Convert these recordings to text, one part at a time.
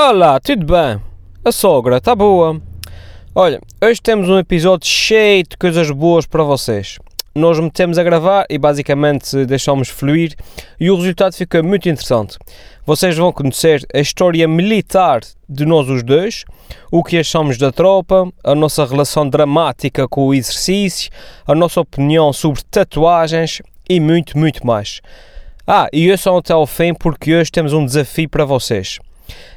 Olá, tudo bem? A sogra está boa? Olha, hoje temos um episódio cheio de coisas boas para vocês. Nós metemos a gravar e basicamente deixamos fluir e o resultado fica muito interessante. Vocês vão conhecer a história militar de nós os dois, o que achamos da tropa, a nossa relação dramática com o exercício, a nossa opinião sobre tatuagens e muito, muito mais. Ah, e ouçam até ao fim porque hoje temos um desafio para vocês.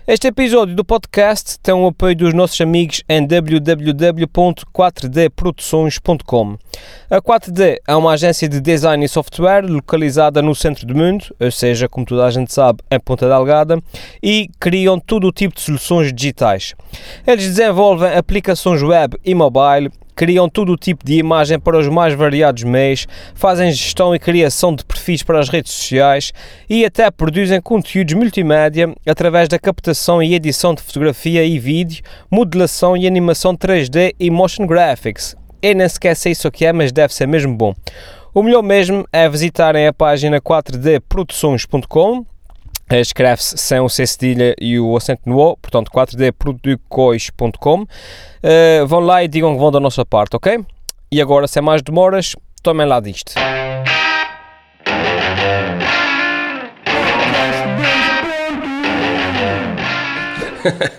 Este episódio do podcast tem o apoio dos nossos amigos em www.4dproduções.com. A 4D é uma agência de design e software localizada no centro do mundo, ou seja, como toda a gente sabe, em Ponta Delgada, e criam todo o tipo de soluções digitais. Eles desenvolvem aplicações web e mobile, criam todo o tipo de imagem para os mais variados meios, fazem gestão e criação de perfis para as redes sociais e até produzem conteúdos multimédia através da captação e edição de fotografia e vídeo, modelação e animação 3D e motion graphics. Eu nem sequer sei isso que é, mas deve ser mesmo bom. O melhor mesmo é visitarem a página 4dproduções.com escreve-se sem o C cedilha e o acento no O, portanto 4dproducois.com. Uh, vão lá e digam que vão da nossa parte, ok? E agora, sem mais demoras, tomem lá disto.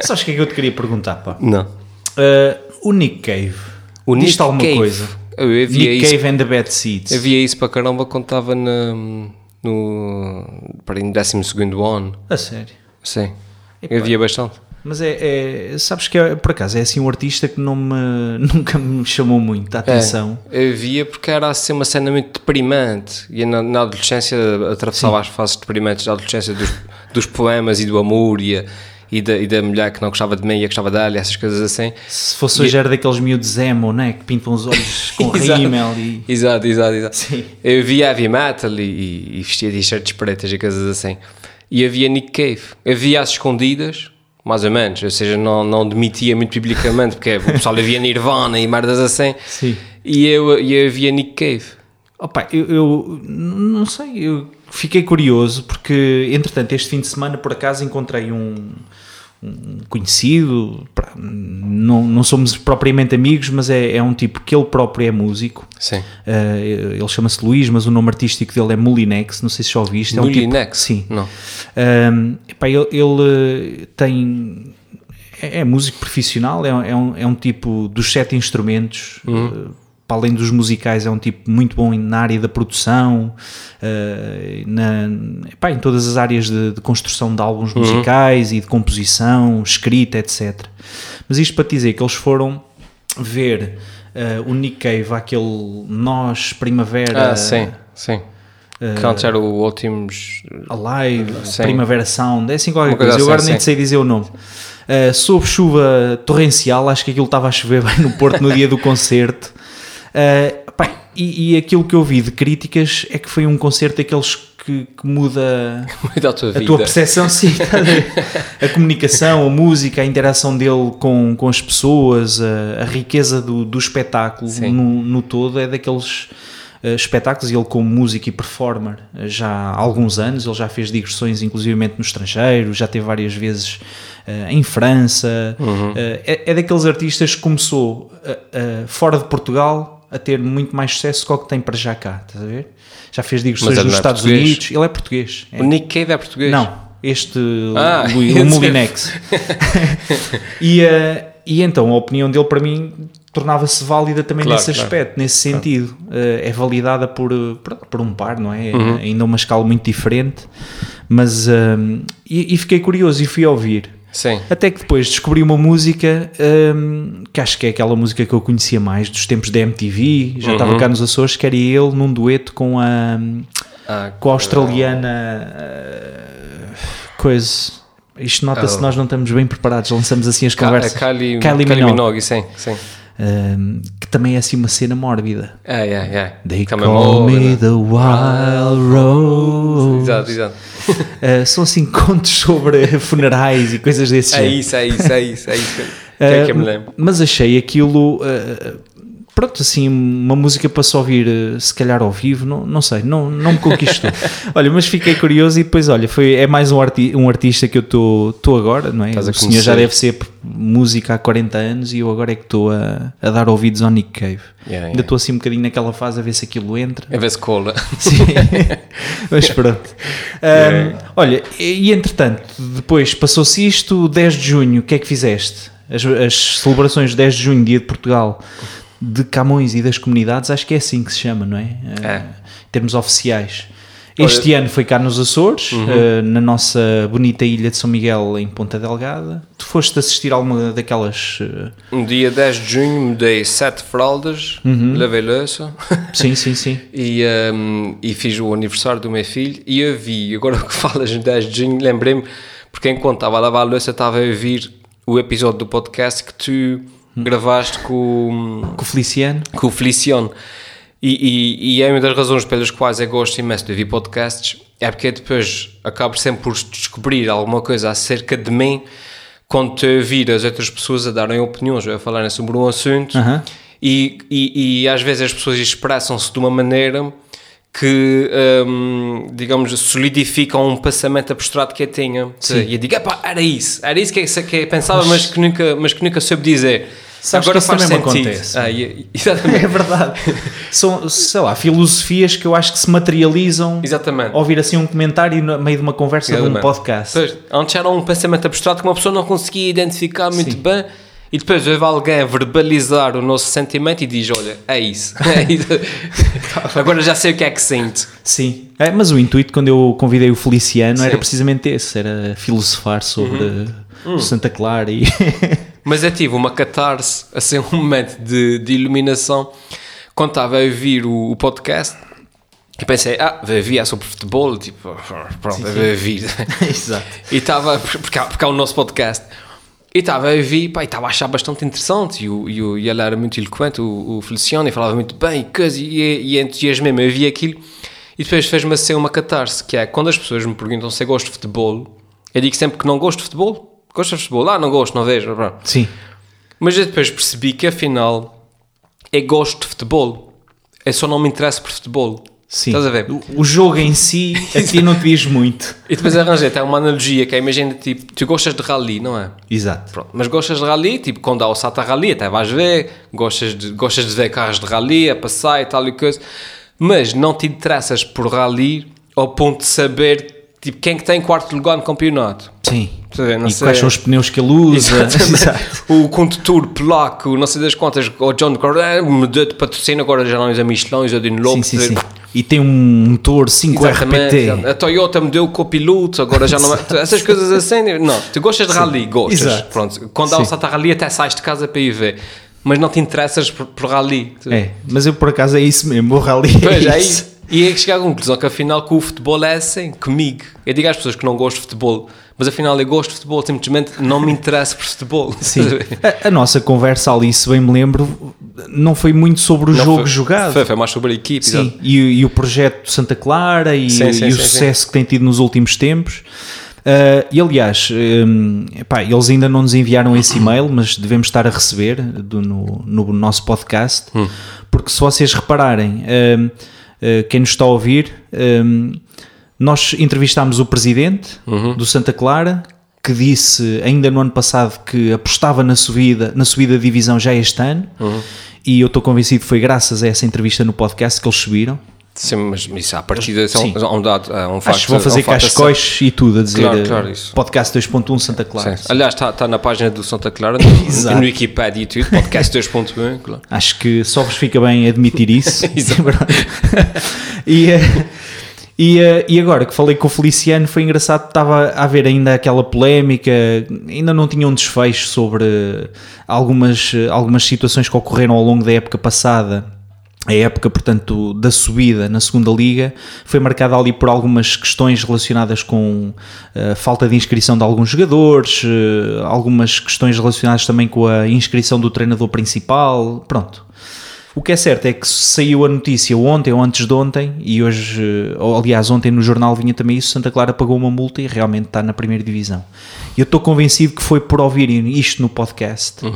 Sabes o que é que eu te queria perguntar, pá? Não. Uh, o Nick Cave. O Diz-te Nick alguma Cave. coisa? Eu havia Nick isso, Cave and the Bad Seeds. havia isso para caramba quando estava na, no, para no 12 ano. A sério. Sim. Epá. Havia bastante. Mas é, é- sabes que é, por acaso é assim um artista que não me, nunca me chamou muito a atenção. É, havia porque era assim uma cena muito deprimente e na, na adolescência atravessava as fases deprimentes da adolescência dos, dos poemas e do amor e, a- e, da, e da mulher que não gostava de mim e gostava dela essas coisas assim. Se fosse hoje era daqueles miúdos emo, né? Que pintam os olhos com rímel e... Exato, exato, exato. Sim. Eu via heavy metal e, e, e vestia t-shirts pretas e coisas assim. E havia Nick Cave. Havia às escondidas, mais ou menos, ou seja, não, não demitia muito biblicamente, porque o pessoal havia Nirvana e merdas assim. Sim. E eu, eu havia Nick Cave. Opa, eu, eu não sei, eu fiquei curioso porque, entretanto, este fim de semana por acaso encontrei um conhecido, não, não somos propriamente amigos, mas é, é um tipo que ele próprio é músico. Sim. Uh, ele chama-se Luís, mas o nome artístico dele é Mulinex, não sei se já ouviste. É um tipo- sim. Não. Epá, ele ele, uh, tem. É, é músico profissional, é, é um, é um tipo dos sete instrumentos. uh, para além dos musicais, é um tipo muito bom na área da produção, uh, na, epá, em todas as áreas de, de construção de álbuns musicais e de composição, escrita, etc. Mas isto para te dizer que eles foram ver uh, o Nick Cave, aquele Nós Primavera. Ah, sim, sim. que antes era o Últimos. Alive, Sim. Primavera Sound, é assim qualquer coisa. coisa Eu agora assim, nem sim. sei dizer o nome. Uh, sob chuva torrencial, acho que aquilo estava a chover bem no Porto no dia do concerto. Uh, pá, e, e aquilo que eu vi de críticas é que foi um concerto daqueles que, que muda Muito à tua a tua percepção, sim, tá a, a comunicação, a música, a interação dele com, com as pessoas, a, a riqueza do, do espetáculo no, no todo é daqueles eh, espetáculos ele como músico e performer já há alguns anos, ele já fez digressões inclusivamente no estrangeiro, já teve várias vezes eh, em França, Eh, é, é daqueles artistas que começou eh, fora de Portugal a ter muito mais sucesso que o que tem para já cá, estás a ver? Já fez digressões ele nos é Estados português? Unidos, ele é português. é. O Nick Cave é português? Não, este Ah, o dizer- Mulinex. e, eh, e então a opinião dele para mim tornava-se válida também Claro, nesse claro. aspecto, nesse sentido. Eh, é validada por, eh, por, por um par, não é? Uhum. Ainda uma escala muito diferente. Mas eh, e, e fiquei curioso e fui ouvir. Sim. Até que depois descobri uma música hum, que acho que é aquela música que eu conhecia mais dos tempos da MTV, já Uhum. estava cá nos Açores, que era ele num dueto com a, Ah, com a australiana uh, coisa. Isto nota-se que nós não estamos bem preparados, lançamos assim as conversas. Kylie, Kylie Kylie Minogue. Minogue, sim, sim. Um, que também é assim uma cena mórbida. É, é, é. They Também call móvel, me né? the wild rose. Exato, exato. Uh, são assim contos sobre funerais e coisas desse É género. isso, é isso, é isso, é isso. Que é que eu me lembro. Mas achei aquilo uh, pronto, assim, uma música para se ouvir, eh, se calhar ao vivo, não, não sei, não, não me conquistou. olha, mas fiquei curioso e depois, olha, foi, é mais um, arti um artista que eu estou agora, não é? Estás a o senhor já deve ser música há 40 anos e eu agora é que estou a, a dar ouvidos ao Nick Cave. Yeah, Ainda yeah. estou assim um bocadinho naquela fase a ver se aquilo entra. A ver se cola. Sim, mas pronto. Ahm, olha, e, e entretanto, depois passou-se isto, 10 de junho, o que é que fizeste? As, as celebrações de 10 de junho, dia de Portugal, de Camões e das comunidades, acho que é assim que se chama, não é? Ah, É. Em termos oficiais. Este ano foi cá nos Açores, Uhum. ah, na nossa bonita ilha de São Miguel, em Ponta Delgada. Tu foste assistir alguma daquelas. ah, Um dia 10 de junho mudei sete fraldas, lavei louça sim, sim, sim. e, um, e fiz o aniversário do meu filho e eu vi, agora que falas em 10 de junho, lembrei-me, porque enquanto estava a lavar a louça estava a ouvir o episódio do podcast que tu gravaste com, Com o Feliciano. com o Feliciano. E, e, e é uma das razões pelas quais eu gosto imenso de ouvir podcasts, é porque depois acabo sempre por descobrir alguma coisa acerca de mim quando a ouvir as outras pessoas a darem opiniões ou a falarem sobre um assunto Aham. e, e, e às vezes as pessoas expressam-se de uma maneira que, hum, digamos, solidificam um pensamento abstrato que eu tinha. E eu digo, epá, era isso, era isso que eu, que eu pensava, mas, que nunca, mas que nunca soube dizer. Sabes Agora que faz também sentido. acontece. Ah, e- exatamente. É verdade. São, sei lá, filosofias que eu acho que se materializam Exatamente. ouvir assim um comentário no meio de uma conversa de um Exatamente. podcast. Pois, antes era um pensamento abstrato que uma pessoa não conseguia identificar muito Sim. bem e depois houve alguém a verbalizar o nosso sentimento e diz, olha, é isso. É isso. Agora já sei o que é que sinto. Sim. É, mas o intuito, quando eu convidei o Feliciano, era Sim. Uhum. precisamente esse: era filosofar sobre Hum. Santa Clara e. Mas eu tive uma catarse, assim, um momento de, de iluminação quando estava a ouvir o, o podcast e pensei, ah, ouvir é sobre futebol, tipo, pronto, ouvir. Exato. E estava, porque, há- porque há o nosso podcast, e estava a ouvir, pá, e estava a achar bastante interessante, e, o, e, o- e ele era muito eloquente, o, o Feliciano, e falava muito bem, e coisa, e, e entusiasmei-me, eu vi aquilo, e depois fez-me assim uma catarse, que é, quando as pessoas me perguntam se eu gosto de futebol, eu digo sempre que não gosto de futebol, gosto de futebol, ah, não gosto, não vejo, pronto. Sim. Mas eu depois percebi que afinal eu gosto de futebol. Eu só não me interesso por futebol. Sim. Estás a ver? O, o jogo em si, a ti não te diz muito. E depois arranjei até uma analogia que é, imagina, tipo, tu gostas de rally, não é? Exato. Pronto, mas gostas de rally, tipo, quando há o Sata Rally, até vais ver, gostas de, gostas de ver carros de rally, a passar e tal e coisa, mas não te interessas por rally ao ponto de saber, tipo, quem que tem quarto lugar no campeonato. Sim. E sei. quais são os pneus que ele usa? O condutor polaco, não sei das quantas, o John Correa mudou de patrocínio, agora já não usa Michelin, usa Dunlop. Sim, sim, sim. E tem um motor 5 Exatamente, RPT. A Toyota mudou o copiloto, agora já não é. Essas coisas assim. Não, tu gostas de rally, gostas. Exato. Pronto, quando há Sim. o Sata Rally, até sais de casa para ir ver. Mas não te interessas por, por rally. É, mas eu por acaso é isso mesmo, o rally Pois, é é isso. E é que chegar à conclusão que afinal que o futebol é assim, comigo. Eu digo às pessoas que não gosto de futebol, mas afinal eu gosto de futebol, simplesmente não me interesso por futebol. Sim. A, a nossa conversa ali, se bem me lembro, não foi muito sobre o Não, jogo foi- jogado. Foi, foi mais sobre a equipe. Sim, e, e o projeto Santa Clara e, Sim, sim, e o sucesso que tem tido nos últimos tempos. Ah, e aliás, hum, epá, eles ainda não nos enviaram esse e-mail, mas devemos estar a receber do- no, no nosso podcast, Hum. porque se vocês repararem, hum, quem nos está a ouvir, hum, nós entrevistámos o presidente Uhum. do Santa Clara, que disse ainda no ano passado que apostava na subida, na subida de divisão já este ano, Uhum. e eu estou convencido que foi graças a essa entrevista no podcast que eles subiram. Sim, mas isso à partida são, Sim. é um dado, é um facto. Acho que vão é um fazer facto cascóis e tudo a dizer Claro, eh, claro, isso. podcast 2.1 Santa Clara. Sim. Aliás, está tá na página do Santa Clara, no, no Wikipedia e tudo, podcast 2.1, claro. Acho que só vos fica bem admitir isso. E, eh, e, eh, e agora que falei com o Feliciano, foi engraçado, estava a haver ainda aquela polémica, ainda não tinha um desfecho sobre algumas, eh, algumas situações que ocorreram ao longo da época passada. A época, portanto, da subida na segunda liga foi marcada ali por algumas questões relacionadas com a falta de inscrição de alguns jogadores, eh, algumas questões relacionadas também com a inscrição do treinador principal. Pronto. O que é certo é que saiu a notícia ontem ou antes de ontem, e hoje, eh, ou aliás, ontem no jornal vinha também isso: Santa Clara pagou uma multa e realmente está na primeira divisão. Eu estou convencido que foi por ouvirem isto no podcast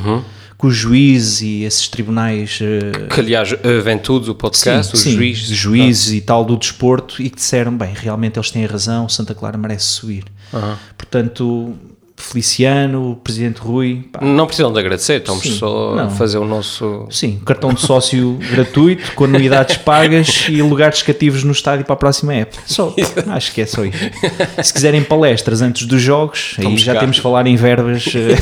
com os juízes e esses tribunais. Uh, que aliás vem tudo o podcast, sim, os sim, juízes. juízes e tal do desporto e que disseram: bem, realmente eles têm razão, Santa Clara merece subir. Uhum. Portanto, Feliciano, Presidente Rui. Pá. Não precisam de agradecer, estamos Sim, só não. a fazer o nosso. Sim, cartão de sócio gratuito, com anuidades pagas e lugares cativos no estádio para a próxima época. Só, acho que é só isso. Se quiserem palestras antes dos jogos, aí já cá. temos de falar em verbas. Eh,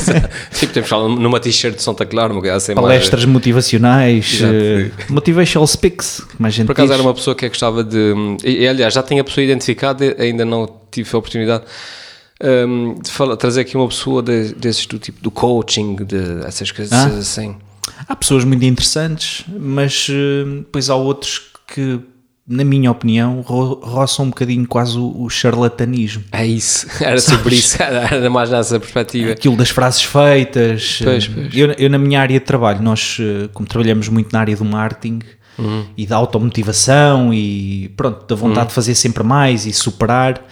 Sim, temos de falar numa t-shirt de Santa Clara, uma assim Palestras mais... motivacionais, uh, motivational speaks. Por acaso diz. era uma pessoa que gostava de. E, aliás, já tinha a pessoa identificada, ainda não tive a oportunidade um, falar, trazer aqui uma pessoa de, desses do tipo do coaching, de essas coisas ah. assim. Há pessoas muito interessantes, mas uh, depois há outros que, na minha opinião, ro roçam um bocadinho quase o, o charlatanismo. É isso, era sobre isso, era mais nessa perspectiva. Aquilo das frases feitas. Pois, pois. Eu, eu, na minha área de trabalho, nós, eh, como trabalhamos muito na área do marketing, Uhum. e da automotivação e pronto, da vontade uhum. de fazer sempre mais e superar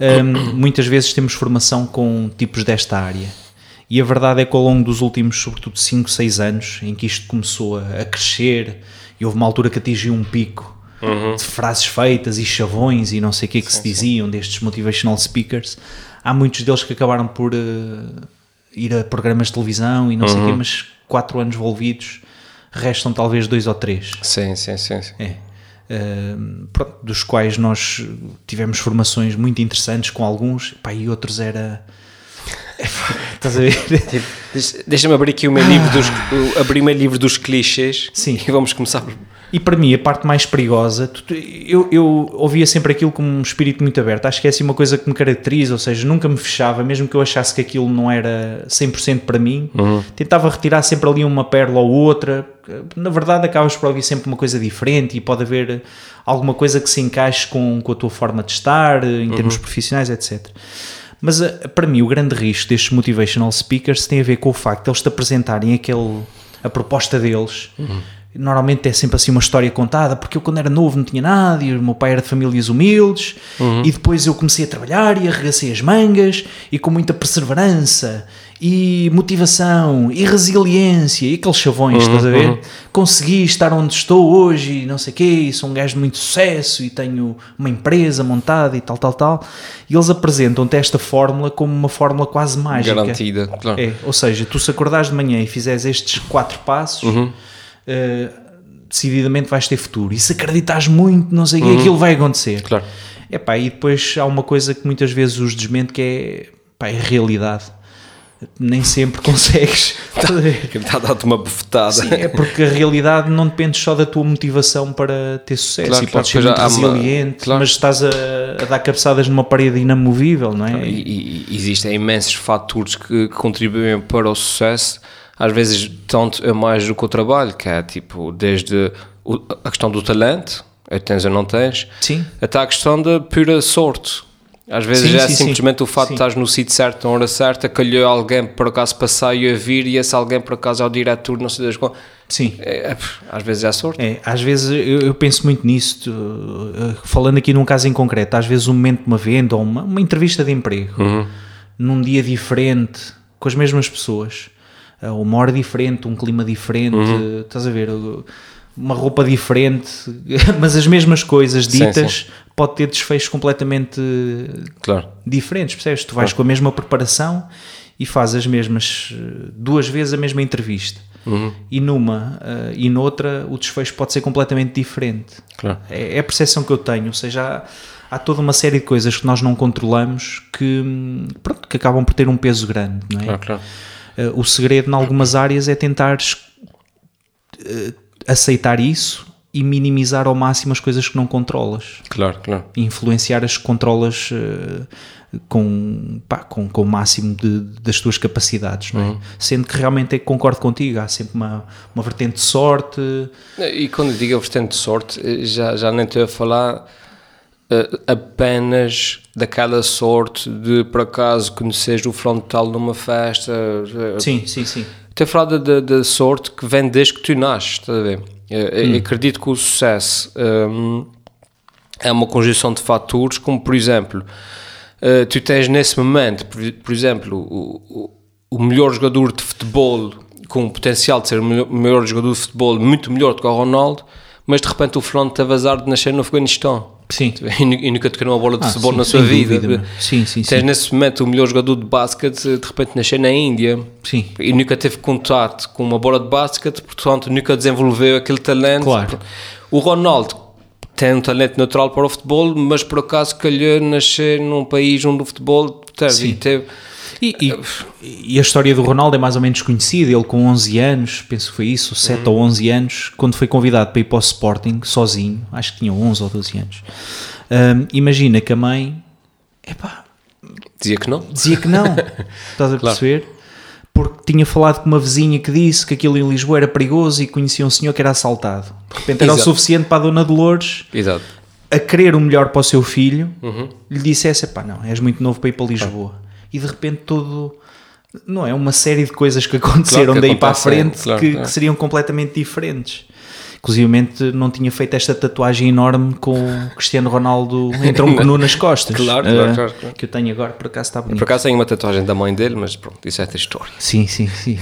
um, muitas vezes temos formação com tipos desta área. E a verdade é que ao longo dos últimos, sobretudo 5, 6 anos, em que isto começou a, a crescer, e houve uma altura que atingiu um pico uhum. de frases feitas e chavões e não sei o que que sim, se diziam sim. destes motivational speakers, há muitos deles que acabaram por uh, ir a programas de televisão e não uhum. sei o quê, mas 4 anos envolvidos, restam talvez dois ou três. Sim, sim, sim. sim. É pronto, dos quais nós tivemos formações muito interessantes com alguns, pá, e outros era. Estás a ver? Tipo, deixa-me abrir aqui o meu livro dos, abrir o meu livro dos clichês Sim. e vamos começar e para mim, a parte mais perigosa, eu, eu ouvia sempre aquilo com um espírito muito aberto. Acho que é assim uma coisa que me caracteriza, ou seja, nunca me fechava, mesmo que eu achasse que aquilo não era 100% para mim. Uhum. Tentava retirar sempre ali uma pérola ou outra. Na verdade, acabas por ouvir sempre uma coisa diferente e pode haver alguma coisa que se encaixe com, com a tua forma de estar, em termos uhum. profissionais, etc. Mas eh, para mim, o grande risco destes motivational speakers tem a ver com o facto de eles te apresentarem aquele, a proposta deles. Uhum normalmente é sempre assim uma história contada, porque eu quando era novo não tinha nada, e o meu pai era de famílias humildes, uhum. e depois eu comecei a trabalhar e arregacei as mangas, e com muita perseverança, e motivação, e resiliência, e aqueles chavões, uhum, estás a ver? Uhum. Consegui estar onde estou hoje, e não sei o quê, e sou um gajo de muito sucesso, e tenho uma empresa montada, e tal, tal, tal, e eles apresentam-te esta fórmula como uma fórmula quase mágica. Garantida, claro. É, ou seja, tu se acordares de manhã e fizeres estes quatro passos uhum. Uh, decididamente vais ter futuro. E se acreditas muito, não sei o uhum. que, aquilo vai acontecer. Claro. Epá, e depois há uma coisa que muitas vezes os desmente que é, pá, é realidade. Nem sempre consegues. Está a dar-te uma bufetada. Sim, é porque a realidade não depende só da tua motivação para ter sucesso. Claro, e podes claro, ser muito resiliente, claro. mas estás a, a, dar cabeçadas numa parede inamovível, não é? E, e existem imensos fatores que, que contribuem para o sucesso às vezes tanto é mais do que o trabalho, que é tipo, desde a questão do talento, é tens ou não tens, sim. até a questão da pura sorte. Às vezes sim, é sim, simplesmente sim. o fato de estás no sítio certo, na hora certa, calhou alguém por acaso passar e a vir e esse alguém por acaso é o diretor, não sei das coisas. Sim. É, é, às vezes é sorte. É, às vezes eu, eu, penso muito nisso, tu, eh, falando aqui num caso em concreto, às vezes um momento de uma venda ou uma, uma entrevista de emprego, uhum. num dia diferente, com as mesmas pessoas, uma hora diferente, um clima diferente, uhum. estás a ver? Uma roupa diferente, mas as mesmas coisas ditas sim, sim. pode ter desfechos completamente claro. diferentes, percebes? Tu vais claro. com a mesma preparação e fazes as mesmas duas vezes a mesma entrevista. Uhum. E numa uh, e noutra o desfecho pode ser completamente diferente. Claro. É, é, a percepção que eu tenho, ou seja, há, há, toda uma série de coisas que nós não controlamos que, hum, pronto, que acabam por ter um peso grande, não é? Claro, claro. Uh, o segredo, em algumas áreas, é tentar uh, aceitar isso e minimizar ao máximo as coisas que não controlas. Claro, claro. Influenciar as que controlas uh, com, pá, com, com o máximo de, das tuas capacidades, não é? Uhum. Sendo que realmente é que concordo contigo, há sempre uma, uma vertente de sorte. E quando digo a vertente de sorte, já, já nem estou a falar apenas daquela sorte de por acaso conheceres o frontal numa festa. Uh, sim, sim, sim. Estou a falar da, sorte que vem desde que tu nasces, estás a ver? Hum. acredito que o sucesso um, é uma conjunção de fatores, como por exemplo, uh, tu tens nesse momento, por, por exemplo, o, o, melhor jogador de futebol com o potencial de ser o melhor, melhor jogador de futebol, muito melhor do que o Ronaldo, mas de repente o Fernando teve azar de nascer no Afeganistão. Sim. E, nu- nunca tocou numa bola de Ah, futebol sim, na sua vida. dúvida. Sim, sim, Tens sim. nesse momento o melhor jogador de basquete, de repente nascer na Índia. Sim. E nunca teve contato com uma bola de basquete, portanto nunca desenvolveu aquele talento. Claro. O Ronaldo tem um talento natural para o futebol, mas por acaso calhou nascer num país onde o futebol teve, Sim. teve E, e- e a história do Ronaldo é mais ou menos conhecida. Ele, com 11 anos, penso que foi isso, 7 ou 11 anos, quando foi convidado para ir para o Sporting, sozinho, acho que tinha 11 ou 12 anos. Hum, imagina que a mãe epá, dizia que não. dizia que não, estás a perceber? Porque tinha falado com uma vizinha que disse que aquilo em Lisboa era perigoso e conhecia um senhor que era assaltado. De repente era o suficiente para a Dona Dolores Exato. a querer o melhor para o seu filho, Uhum. lhe dissesse: pá, não, és muito novo para ir para Lisboa. E de repente todo. Não é? Uma série de coisas que aconteceram Claro que daí para a acontecem, frente claro, que, claro. que seriam completamente diferentes. Inclusive não tinha feito esta tatuagem enorme com o Cristiano Ronaldo em tronco nu nas costas. Claro, claro, claro. Que eu tenho agora, por acaso está bonito. Por acaso tem uma tatuagem da mãe dele, mas pronto, isso é outra história. Sim, sim, sim.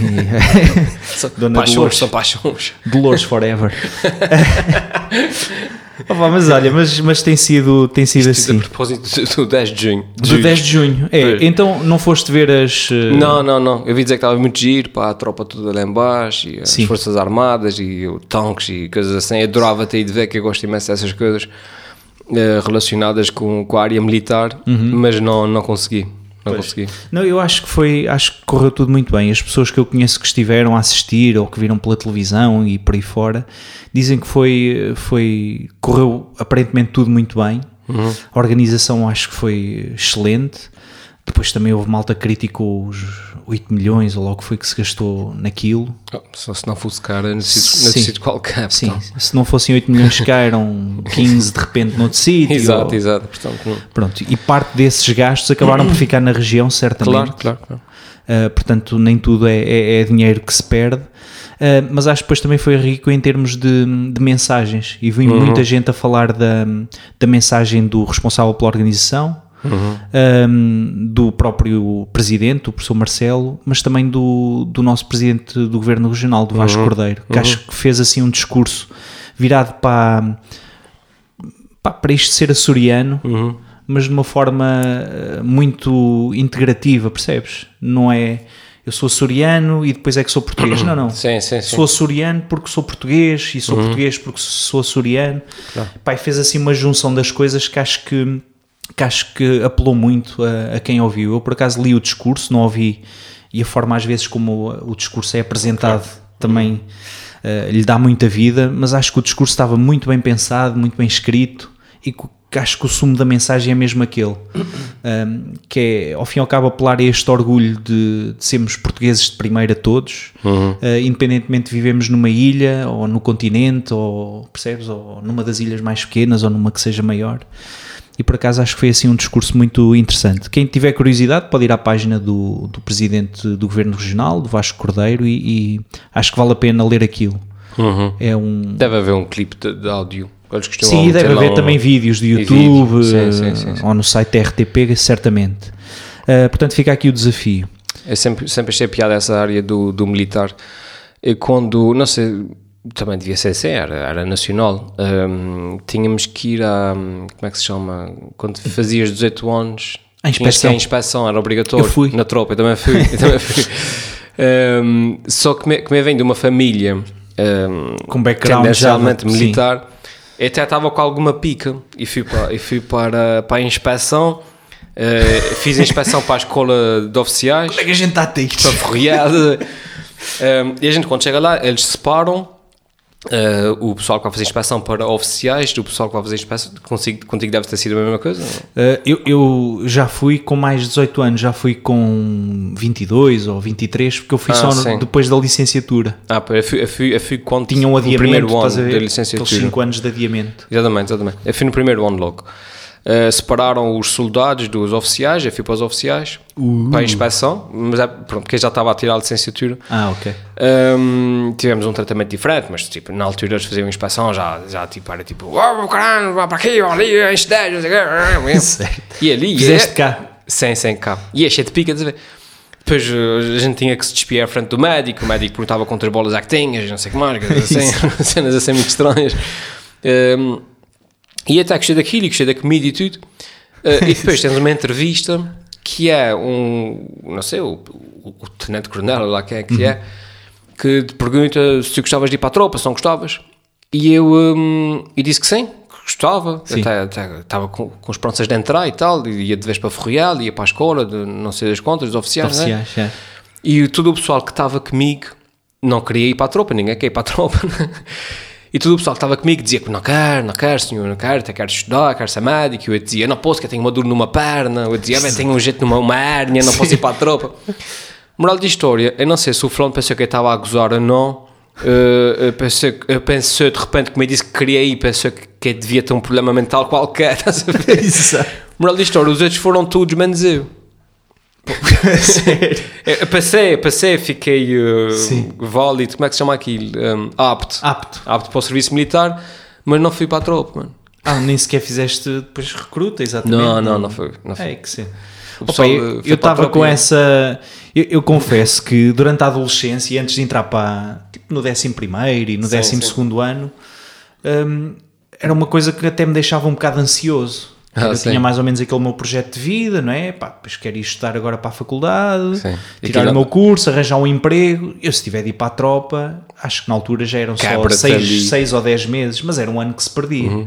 Dona paixões, Dolores. são paixões. Dolores Forever. Opa, mas olha, mas, mas tem sido, tem sido assim. A propósito do 10 de junho. Do 10 de junho. É, Pois. então não foste ver as. eh, Não, não, não. Eu vi dizer que estava muito giro para a tropa toda lá em baixo, e as Sim. Forças Armadas e o tanques e coisas assim. Eu adorava ter ido ver, que eu gosto imenso dessas coisas eh, relacionadas com, com a área militar, Uhum. mas não, não consegui. Não consegui. Não, eu acho que foi, acho que correu tudo muito bem. As pessoas que eu conheço que estiveram a assistir ou que viram pela televisão e por aí fora, dizem que foi, foi correu aparentemente tudo muito bem. A organização acho que foi excelente. Depois também houve malta que criticou os 8 milhões ou logo foi que se gastou naquilo. Oh, só se não fosse sítio- Sim. nesse sítio qualquer. Sim, se não fossem 8 milhões que eram 15 de repente noutro sítio. Exato, ou- exato. Portanto, não. Pronto, e parte desses gastos acabaram por ficar na região, certamente. Claro, claro, claro. Uh, portanto, nem tudo é, é- é dinheiro que se perde. Uh, mas acho que depois também foi rico em termos de, de mensagens. E vi muita gente a falar da, da mensagem do responsável pela organização, um, do próprio presidente, o professor Marcelo, mas também do, do nosso presidente do governo regional, do Vasco Cordeiro, que acho que fez assim um discurso virado para, para isto ser açoriano, mas de uma forma eh, muito integrativa, percebes? Não é eu sou açoriano e depois é que sou português. Não, não. Sim, sim, sim. Sou açoriano porque sou português e sou português porque sou açoriano. Pai, fez assim uma junção das coisas que acho que, que, acho que apelou muito a, a quem ouviu. Eu por acaso li o discurso, não ouvi, e a forma às vezes como o discurso é apresentado também eh, lhe dá muita vida, mas acho que o discurso estava muito bem pensado, muito bem escrito e que acho que o sumo da mensagem é mesmo aquele, um, que é ao fim e ao cabo apelar a este orgulho de, de sermos portugueses de primeira todos, uh, independentemente de vivemos numa ilha ou no continente, ou percebes, ou numa das ilhas mais pequenas ou numa que seja maior. E por acaso acho que foi assim um discurso muito interessante. Quem tiver curiosidade pode ir à página do, do presidente do governo regional, do Vasco Cordeiro, e, e acho que vale a pena ler aquilo. Uhum. É um, Deve haver um clipe de, de áudio. Sim, deve haver um- também vídeos de YouTube vídeos. Sim, eh, sim, sim, sim. ou no site da RTP, certamente. Eh, portanto, fica aqui o desafio. Eu sempre, sempre achei piada essa área do, do militar. E quando, não sei, também devia ser assim, era, era nacional. hum, tínhamos que ir a. Como é que se chama? Quando fazias 18 anos. A inspeção. à inspeção, era obrigatório. Eu fui. Na tropa, eu também fui. eu também fui. Hum, só que me, que me vem de uma família. hum, Com background tendencialmente militar. Eu até estava com alguma pica e fui para, e fui para, para a inspeção. eh, fiz a inspeção para a escola de oficiais Como é que a gente está a ter isto? ferroiada. Um, e a gente, quando chega lá, eles separam uh, o pessoal que vai fazer inspeção para oficiais do pessoal que vai fazer inspeção. Consigo, contigo deve ter sido a mesma coisa? Eh, eu, eu já fui com mais de 18 anos, já fui com 22 ou 23, porque eu fui Ah, só no- depois da licenciatura. Ah, eu fui, eu fui, eu fui quando Tinha um adiamento, primeiro ano ver? da licenciatura. 5 anos de adiamento. Exatamente, exatamente. Eu fui no primeiro ano logo. Uh, separaram os soldados dos oficiais, eu fui para os oficiais, para a inspeção, mas é, pronto, porque já estava a tirar a licenciatura. Ah, ok. Um, tivemos um tratamento diferente, mas tipo, na altura eles faziam inspeção, já, já tipo, era tipo, oh, caralho, vai para aqui, ali, enche 10, não sei o quê." E ali, Fizeste é- cá. Sem, sem cá. E é cheio de pica, a ver? depois uh, a gente tinha que se despedir à frente do médico, o médico perguntava quantas bolas é que tinhas, não sei o que mais, assim, cenas assim muito estranhas. Um, e até que cheio daquilo, e que cheio da comida e tudo. Uh, e depois tens uma entrevista que é um, não sei, o, o, o tenente coronel, lá quem é que uhum. é, que te pergunta se gostavas de ir para a tropa, se não gostavas. E eu um, e disse que sim, que gostava, estava com, com esperanças de entrar e tal, ia de vez para Ferroial, ia para a escola, de não sei das contas, dos oficiais, né? oficiais né? é. E todo o pessoal que estava comigo não queria ir para a tropa, ninguém quer ir para a tropa. E todo o pessoal que estava comigo dizia que não quero, não quero, senhor, não quero, até quero estudar, quero ser médico. Eu dizia, não posso, que eu tenho uma dor numa perna. Eu dizia, bem, tenho um jeito numa uma hérnia, não posso ir para a tropa. Moral de história, eu não sei se o Flão pensou que eu estava a gozar ou não. Uh, eu, pensei, eu pensei de repente que me disse que queria ir, pensou que, que devia ter um problema mental qualquer. Estás a ver? Moral de história, os outros foram todos menos eu. Sério? Eu passei, passei, fiquei uh, válido, como é que se chama aquilo? Um, apto. Apto. Apto para o serviço militar, mas não fui para a tropa, mano. Ah, nem sequer fizeste depois recruta, exatamente? Não, não, não foi. Não foi. É que sim. Opa, eu estava com essa. Eu, eu, confesso que durante a adolescência e antes de entrar para. tipo no 11 e no 12 ano, um, era uma coisa que até me deixava um bocado ansioso. Ah, eu sim. tinha mais ou menos aquele meu projeto de vida, não é? Pá, depois quero ir estudar agora para a faculdade, sim. tirar o meu curso, arranjar um emprego. Eu, se tiver de ir para a tropa, acho que na altura já eram só seis, seis ou dez meses, mas era um ano que se perdia. Uhum.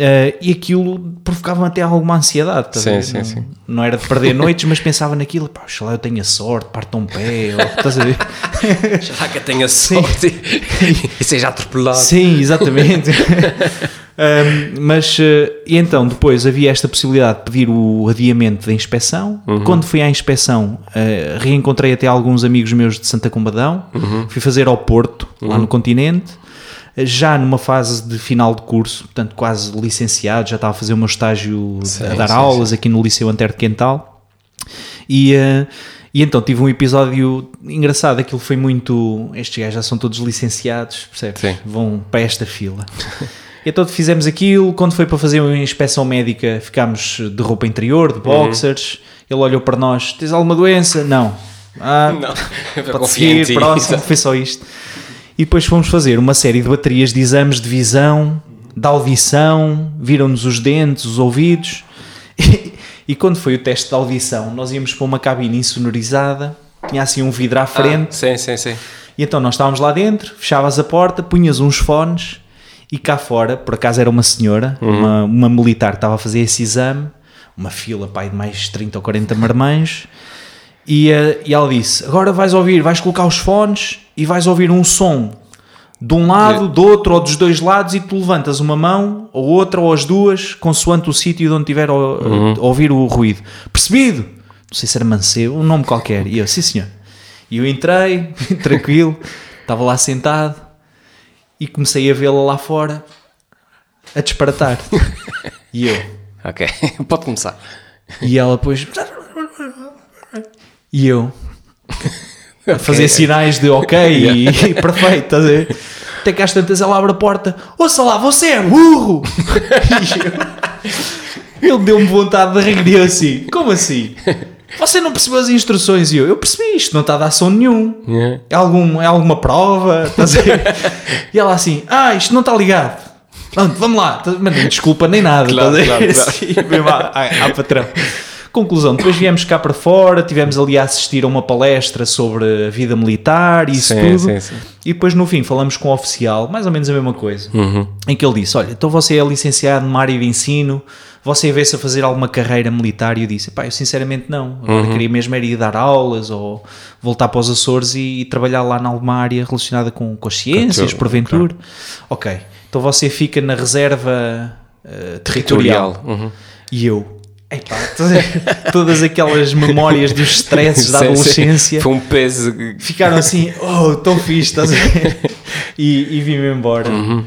Uh, e aquilo provocava até alguma ansiedade. Tá sim, sim, não, sim. não era de perder noites, mas pensava naquilo, pá, oxalá eu tenha sorte, parta um pé, ou, estás a ver? Oxalá que eu tenha sorte e, e seja atropelado. Sim, exatamente. um, mas, uh, e então, depois havia esta possibilidade de pedir o adiamento da inspeção. Uhum. Quando fui à inspeção, uh, reencontrei até alguns amigos meus de Santa Combadão, uhum. fui fazer ao Porto, lá no uhum. continente já numa fase de final de curso, portanto quase licenciado, já estava a fazer o meu estágio sim, a dar sim, aulas sim. aqui no Liceu Antero de Quental e, uh, e então tive um episódio engraçado, aquilo foi muito, estes gajos já são todos licenciados, percebes? Vão para esta fila. Então fizemos aquilo, quando foi para fazer uma inspeção médica ficámos de roupa interior, de uhum. boxers, uhum. ele olhou para nós, tens alguma doença? Não. Ah, não. pode seguir, próximo, foi só isto. E depois fomos fazer uma série de baterias de exames de visão, de audição, viram-nos os dentes, os ouvidos. E, e, quando foi o teste de audição, nós íamos para uma cabine insonorizada, tinha assim um vidro à frente. Ah, sim, sim, sim. E então nós estávamos lá dentro, fechavas a porta, punhas uns fones e cá fora, por acaso era uma senhora, uhum. uma, uma militar que estava a fazer esse exame, uma fila pai de mais 30 ou 40 marmães. E, uh, e ela disse: Agora vais ouvir, vais colocar os fones e vais ouvir um som de um lado, do outro ou dos dois lados e tu levantas uma mão ou outra ou as duas, consoante o sítio onde tiver a, uhum. a ouvir o ruído. Percebido? Não sei se era Mancebo, um nome qualquer. E eu, sim senhor. E eu entrei, tranquilo, estava lá sentado e comecei a vê-la lá fora a disparatar. e eu. Ok, pode começar. E ela depois. E eu a fazer sinais de ok e, e perfeito, estás a ver? Até que às tantas ela abre a porta, ouça lá, você é burro! ele deu-me vontade de rir assim, como assim? Você não percebeu as instruções? E eu, eu percebi isto, não está a dar som nenhum. Yeah. É, algum, é alguma prova? Estás a ver? E ela assim, ah, isto não está ligado. Pronto, vamos lá. Mas nem desculpa nem nada. Claro, claro, claro. Assim, mesmo à patrão. Conclusão, depois viemos cá para fora, tivemos ali a assistir a uma palestra sobre a vida militar e isso sim, tudo. Sim, sim. E depois no fim falamos com o oficial, mais ou menos a mesma coisa, uhum. em que ele disse: Olha, então você é licenciado numa área de ensino, você vê-se a fazer alguma carreira militar? E eu disse: Pá, eu sinceramente não. Agora uhum. queria mesmo era ir dar aulas ou voltar para os Açores e, e trabalhar lá em alguma área relacionada com, com as ciências, porventura. Claro. Ok, então você fica na reserva uh, territorial. territorial. Uhum. E eu, Epá, todas aquelas memórias dos stresses da adolescência foi um peso ficaram assim, oh, tão fixe, estás a ver? E, e vim-me embora. Uhum.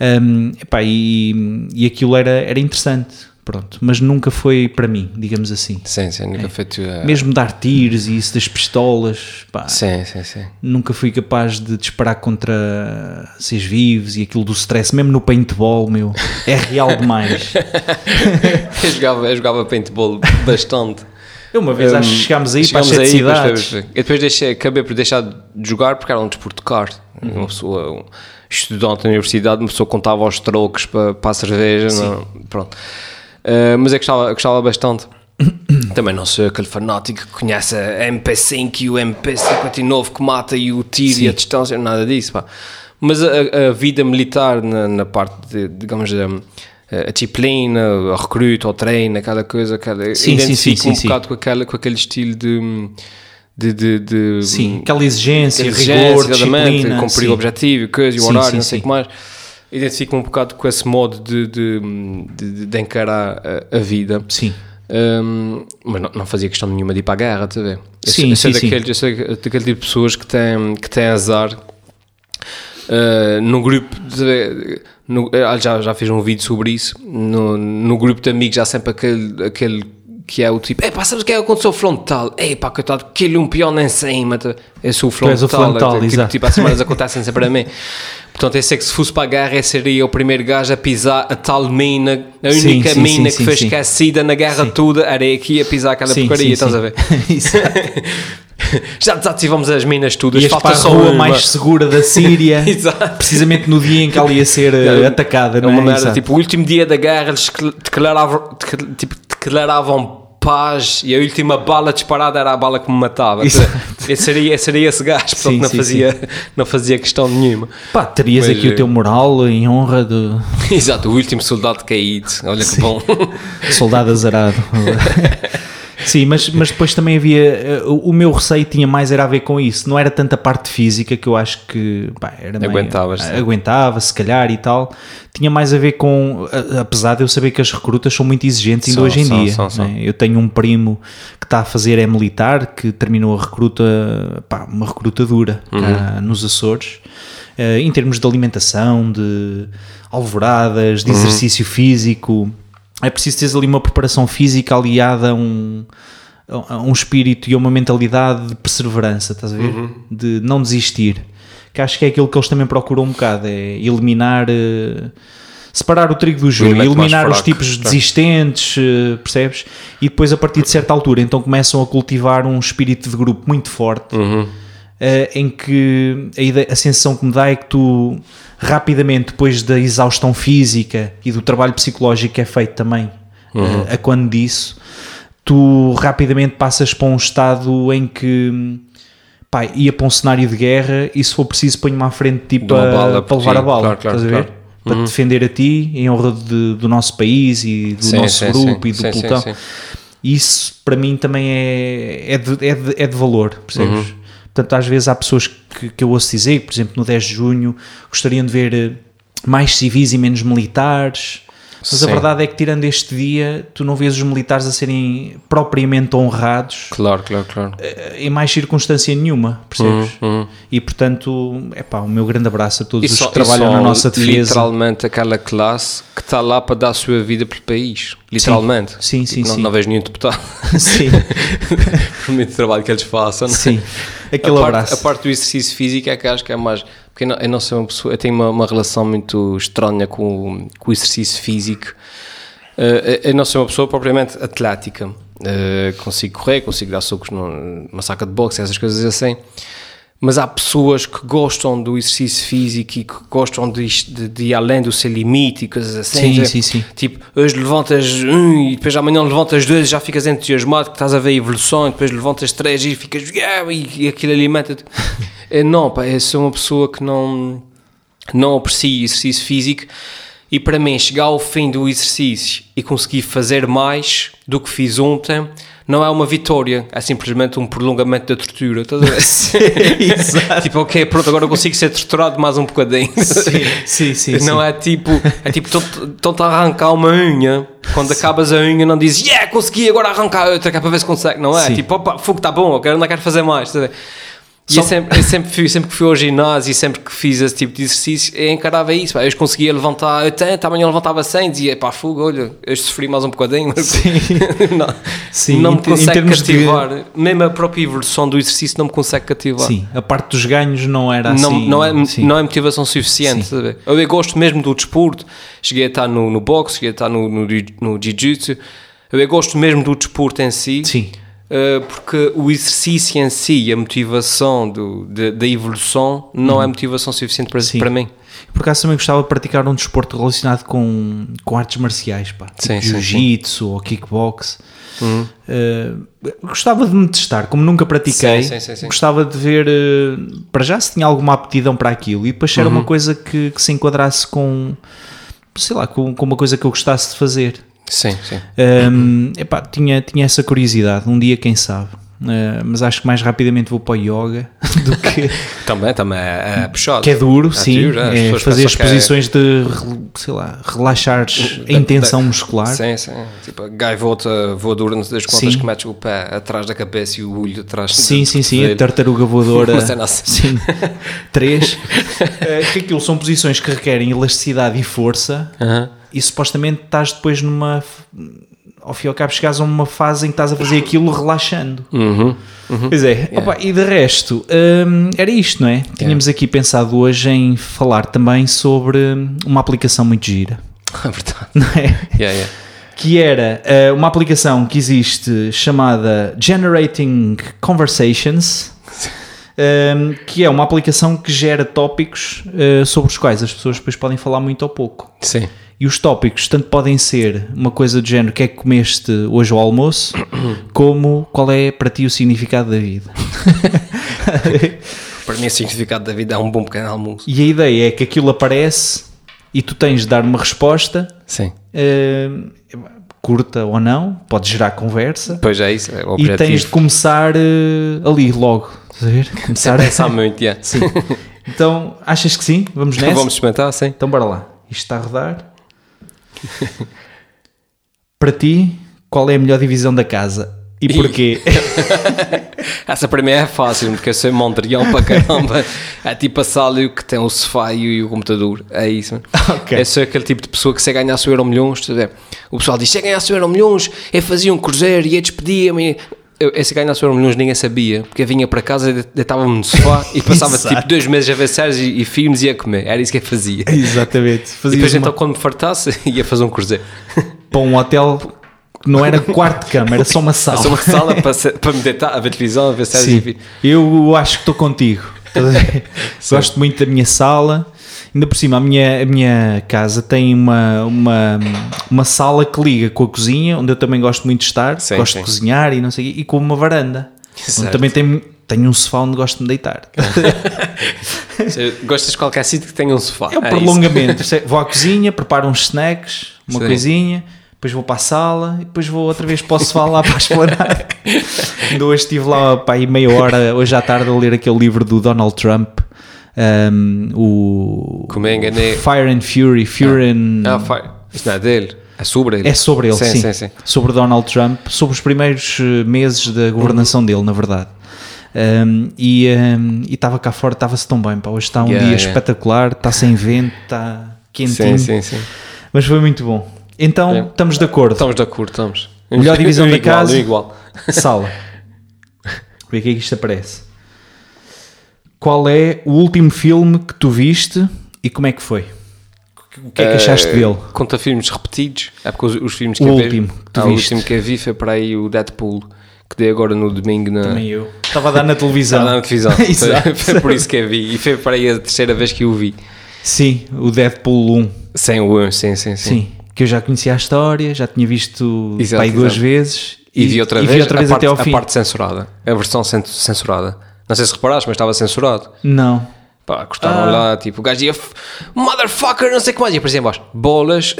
Um, epá, e, e aquilo era, era interessante Pronto, mas nunca foi para mim, digamos assim. Sim, sim, nunca é. foi tua... Mesmo dar tiros e isso das pistolas, pá. Sim, sim, sim. Nunca fui capaz de disparar contra seres vivos e aquilo do stress, mesmo no paintball, meu, é real demais. eu, jogava, eu jogava paintball bastante. Eu uma vez acho que chegámos aí chegámos para as sete aí, depois cidades. foi- Eu depois deixei, acabei por deixar de jogar porque era um desporto caro. Uhum. Uma pessoa, um estudante da universidade, uma pessoa contava os trocos para, para a cerveja. Não, pronto. Uh, mas eu gostava, eu gostava bastante. Também não sou aquele fanático que conhece a MP5 e o MP59 que mata e o tiro e a distância, nada disso. Pá. Mas a, a vida militar na, na parte, de, digamos, a, a disciplina, a recruta, o treino, aquela coisa, aquela, Sim, sim, identifico sim, um sim, sim. bocado com, aquela, com aquele estilo de. de, de, de Sim, aquela exigência, exigência, rigor, disciplina. cumprir sim. o objetivo, coisa, o Sim, horário, sim, não sei o sim. que mais. Identifico-me um bocado com esse modo de, de, de, de encarar a, a vida. Sim. Hum, mas não, não fazia questão nenhuma de ir para a guerra, ver? Eu Sim, eu sim, sim. daquele, Eu sou daquele tipo de pessoas que têm, que têm azar. Uh, no grupo, ver? No- ah, já, já fiz um vídeo sobre isso. No, no grupo de amigos, há sempre aquele, aquele que é o tipo: Epá, sabes o que é que aconteceu frontal? Epá, coitado, aquele um peão em cima. Eu sou o és o frontal. frontal, é, tipo, exato. tipo, as semanas acontecem sempre a mim. Portanto, eu sei que se fosse para a guerra, seria o primeiro gajo a pisar a tal mina, a única sim, mina sim, que foi esquecida na guerra toda, era aqui a pisar aquela porcaria, estás a ver? Já desativamos as minas todas, Ias falta para a só rua uma. mais segura da Síria, precisamente no dia em que ela ia ser eh, atacada, É não uma é? merda, Exato. tipo, o último dia da guerra eles decl- declaravam, decl- tipo, declaravam paz e a última bala disparada era a bala que me matava. Eu seria, eu seria esse gajo, portanto Sim, não, sim, fazia, não fazia questão nenhuma. Pá, terias Mas, aqui eh, o teu moral em honra de Exato, o último soldado caído, olha que bom. soldado azarado. Sim, mas, mas depois também havia. eh, O meu receio tinha mais era a ver com isso. Não era tanta parte física que eu acho que pá, era meio- Aguentavas, sim. aguentava, se calhar e tal. Tinha mais a ver com. Apesar de eu saber que as recrutas são muito exigentes ainda São, hoje em são, dia. são, são. né? Eu tenho um primo que está a fazer é militar, que terminou a recruta, pá, uma recruta dura Uhum. cá nos Açores. eh, em termos de alimentação, de alvoradas, Uhum. de exercício físico, é preciso teres ali uma preparação física aliada a um, a um espírito e a uma mentalidade de perseverança, estás a ver? Uhum. De não desistir. Que acho que é aquilo que eles também procuram um bocado, é eliminar, eh, separar o trigo do joio, mais eliminar os tipos claro. desistentes, eh, percebes? E depois a partir de certa altura, então começam a cultivar um espírito de grupo muito forte, Uhum. Eh, em que a, ideia- a sensação que me dá é que tu rapidamente, depois da exaustão física e do trabalho psicológico que é feito também eh, a quando disso, tu rapidamente passas para um estado em que pá, ia para um cenário de guerra e se for preciso ponho-me à frente tipo De uma a- bala, para levar sim, a bala, claro, claro, estás a ver? claro. Para te defender a ti em honra de- do nosso país e do Sim, nosso sim, grupo e do pelotão. Isso para mim também é, é, de, é, de, é de valor, percebes? Uhum. Portanto, às vezes há pessoas que, que eu ouço dizer, por exemplo, no 10 de junho gostariam de ver eh, mais civis e menos militares. Mas a Sim. verdade é que, tirando este dia, tu não vês os militares a serem propriamente honrados Claro, claro, claro. eh, em mais circunstância nenhuma, percebes? Uhum. E portanto, é pá, o meu grande abraço a todos E os só- que trabalham na nossa defesa. Literalmente aquela classe que está lá para dar a sua vida pelo país. Literalmente. Sim, sim, Tipo, não, sim. não vejo nenhum deputado. Sim, o muito trabalho que eles façam. é? sim. Aquele a parte, abraço. A parte do exercício físico é que acho que é mais. Porque eu não, sou uma pessoa. Eu tenho uma, uma relação muito estranha com, com o exercício físico. Eh, eu não sou uma pessoa propriamente atlética. Eh, consigo correr, consigo dar socos num- numa saca de boxe, essas coisas assim. Mas há pessoas que gostam do exercício físico e que gostam de, de, de ir além do seu limite e coisas assim. Sim, Dizer, sim, sim. Tipo, hoje levantas um e depois amanhã levantas dois e já ficas entusiasmado que estás a ver a evolução e depois levantas três e ficas yeah, e, e aquilo alimenta-te. Eh, não, pá, eu sou uma pessoa que não, não aprecia exercício físico e para mim chegar ao fim do exercício e conseguir fazer mais do que fiz ontem não é uma vitória, é simplesmente um prolongamento da tortura. Estás a ver? Tipo, ok, pronto, agora eu consigo ser torturado mais um bocadinho. Sim, sim, Não sim. é tipo, é tipo, estão-te a arrancar uma unha. Quando acabas a unha, não dizes, yeah, consegui agora arrancar outra, que é para ver se consegue. Não é? Sim. Tipo, opa, fogo, está bom, eu quero, não quero fazer mais. estás a ver? E Só- eu sempre, eu sempre, fui, sempre que fui ao ginásio e sempre que fiz esse tipo de exercício, eu encarava isso. Pá. Eu conseguia levantar 80, amanhã levantava 100, dizia, pá, fogo, olha, eu sofri mais um bocadinho. não, Sim, não em me te- em consegue termos de- cativar. Mesmo a própria evolução do exercício não me consegue cativar. Sim, a parte dos ganhos não era assim. Não, não, é, sim. não é motivação suficiente. Sim. Eu, eu gosto mesmo do desporto. Cheguei a estar no, no boxe, cheguei a estar no, no, no jiu-jitsu. Eu, eu gosto mesmo do desporto em si. Sim. Uh, porque o exercício em si, a motivação do, de- da evolução, não é motivação suficiente para, Uhum. Sim. para mim. Por acaso também gostava de praticar um desporto relacionado com, com artes marciais, pá. Tipo jiu-jitsu ou kickbox. Uh, gostava de me testar, como nunca pratiquei. Sim, sim, sim. Gostava de ver, uh, para já, se tinha alguma aptidão para aquilo. E depois se era Uhum. uma coisa que, que se enquadrasse com, sei lá, com, com uma coisa que eu gostasse de fazer. Sim, sim. Um, epá, tinha, tinha essa curiosidade, um dia quem sabe. Uh, mas acho que mais rapidamente vou para o yoga do que, Também, também é, é puxado. que é duro, É sim. é. As é fazer as que é- posições de, sei lá, relaxares a intenção muscular. Sim, sim. Tipo, a gaivota voadora, não sei das quantas Sim. que metes o pé atrás da cabeça e o olho atrás Sim, do sim, sim, a cotovelo. tartaruga voadora. Assim. Sim, três. Eh, que aquilo são posições que requerem elasticidade e força Aham. E supostamente estás depois numa. Ao fim e ao cabo, chegares a uma fase em que estás a fazer aquilo relaxando. Uhum. Pois é, opa, e de resto, hum, era isto, não é? Tínhamos aqui pensado hoje em falar também sobre hum, uma aplicação muito gira, É verdade. não é? Yeah, yeah. que era eh, uma aplicação que existe chamada Generating Conversations, ehm, que é uma aplicação que gera tópicos eh, sobre os quais as pessoas depois podem falar muito ou pouco. Sim. E os tópicos tanto podem ser uma coisa do género, que é que comeste hoje ao almoço, como qual é para ti o significado da vida. Para mim, o significado da vida é um bom pequeno almoço. E a ideia é que aquilo aparece e tu tens de dar uma resposta, Sim. eh, curta ou não, pode gerar conversa. Pois é isso, é o e tens de começar eh, ali logo. Estás a? Começar Pensar muito, yeah. Sim. Então, achas que sim? Vamos nessa? Vamos experimentar, sim. Então, bora lá. Isto está a rodar. Para ti, qual é a melhor divisão da casa? E porquê? Essa para mim é fácil, porque eu sou mondrião para caramba. É tipo a sala que tem o sofá e o computador. É isso. Ok. Eu sou aquele tipo de pessoa que se ganhasse o euro milhões. O pessoal diz: se ganhasse o euro milhões, eu fazia um cruzeiro e eu despedia-me. Eu, eu, se ganhasse o euro milhões, ninguém sabia. Porque eu vinha para casa, de- deitava-me no sofá e passava tipo dois meses a ver séries e, e filmes e a comer. Era isso que eu fazia. Exatamente. E Fazias depois uma, então, quando me fartasse, ia fazer um cruzeiro. para um hotel que não era quarto de cama, era só uma sala. Só uma sala para, para me deitar, a ver televisão, a ver séries e Sim, filmes. eu acho que estou contigo. Gosto muito da minha sala. Ainda por cima, a minha, a minha casa tem uma, uma, uma sala que liga com a cozinha, onde eu também gosto muito de estar. Sim, gosto sim. de cozinhar e não sei o e com uma varanda. Onde também tem, tenho um sofá onde gosto de me deitar. Se Gostas de qualquer sítio que tenha um sofá. É o isso. prolongamento. É, Vou à cozinha, preparo uns snacks, uma Sim. coisinha, depois vou para a sala e depois vou outra vez para o sofá lá para esplanada. Ainda hoje estive lá para aí meia hora, hoje à tarde, a ler aquele livro do Donald Trump. Um, o Como é enganei. Fire and Fury, Fury and Ah, fire. Isto não é dele. É sobre ele. é sobre ele, sim. sim, Sim, sim, sobre Donald Trump, sobre os primeiros eh, meses da governação Uhum. dele, na verdade. Um, e um, e estava cá fora, estava-se tão bem. Pá. Hoje está um Yeah, dia yeah. espetacular, está sem vento, está quentinho, Sim, sim, sim. mas foi muito bom. Então, É. estamos de acordo. Estamos de acordo, estamos. Melhor divisão da igual, casa. igual. Sala. Vê o que é que isto aparece. Qual é o último filme que tu viste e como é que foi? O que é que achaste Eh, dele? Conta filmes repetidos. É porque os, os filmes que O eu último vi. ah, o último que eu vi foi para aí o Deadpool. Que dei agora no domingo na. Também eu. Estava a dar na televisão. Estava na televisão. Exato. foi, foi por isso que eu vi. E foi para aí a terceira vez que eu vi. Sim, o Deadpool 1. Sem o 1, sim, sim, sim. Sim. Que eu já conhecia a história, já tinha visto Exato, pai duas vezes. E, vi outra e vez, vi outra vez a, até parte, ao fim. a parte censurada. A versão cen- censurada. Não sei se reparaste, mas estava censurado. Não. Pá, cortaram Ah. lá, tipo, o gajo dizia "F- Motherfucker, não sei o que mais. E aparecia em baixo, bolas.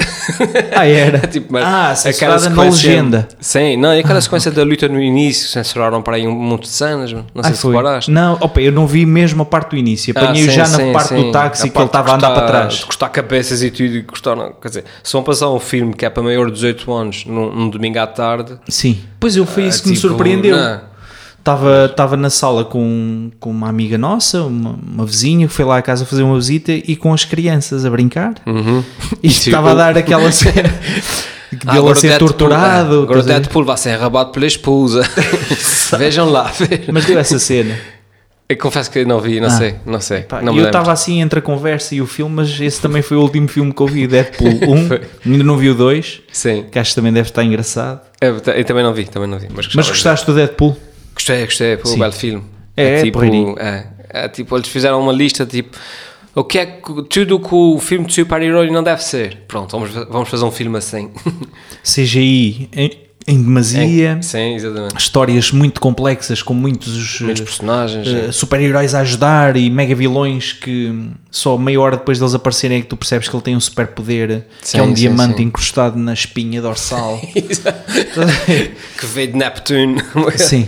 Ah, era? tipo, mas ah, aquela censurada na sequência- legenda. Sim, não, e aquela sequência da luta no início, censuraram para aí um monte de cenas, não sei Ah, se reparaste. Não, opa, eu não vi mesmo a parte do início. Ah, Apanhei sim, já na sim, parte sim. do táxi A que ele estava a andar para cortar- trás. De cortar cabeças e tudo, e cortaram, quer dizer, se vão passar um filme que é para maior de 18 anos num, num domingo à tarde. Sim. Pois eu, foi isso ah, que me tipo, surpreendeu. não. Estava, estava na sala com, com uma amiga nossa, uma, uma vizinha, que foi lá à casa fazer uma visita e com as crianças a brincar. Uhum. E estava a dar aquela cena de Ah, ele a ser Deadpool- torturado. Agora o? Deadpool vai ser arrabado pela esposa. Vejam lá. Mas deu essa cena. Eu confesso que não vi, não Ah. sei, não sei. Pá, não eu estava assim entre a conversa e o filme, mas esse também foi o último filme que eu vi, Deadpool 1. Foi. Ainda não vi o 2, Sim. que acho que também deve estar engraçado. Eu, eu também não vi, também não vi. Mas, Mas gostaste do Deadpool? Gostei, gostei, foi um Sim. belo filme. É, é tipo, porreirinho. é, é, tipo, eles fizeram uma lista tipo. O que é que tudo que o filme de super-herói não deve ser? Pronto, vamos, vamos fazer um filme assim. CGI em, em demasia, Sim, exatamente. histórias muito complexas com muitos, Muitos eh, personagens. eh, super-heróis a ajudar e mega vilões que só meia hora depois deles aparecerem é que tu percebes que ele tem um superpoder que é um Sim, sim, diamante sim. encostado na espinha dorsal. que veio de Neptune. Sim.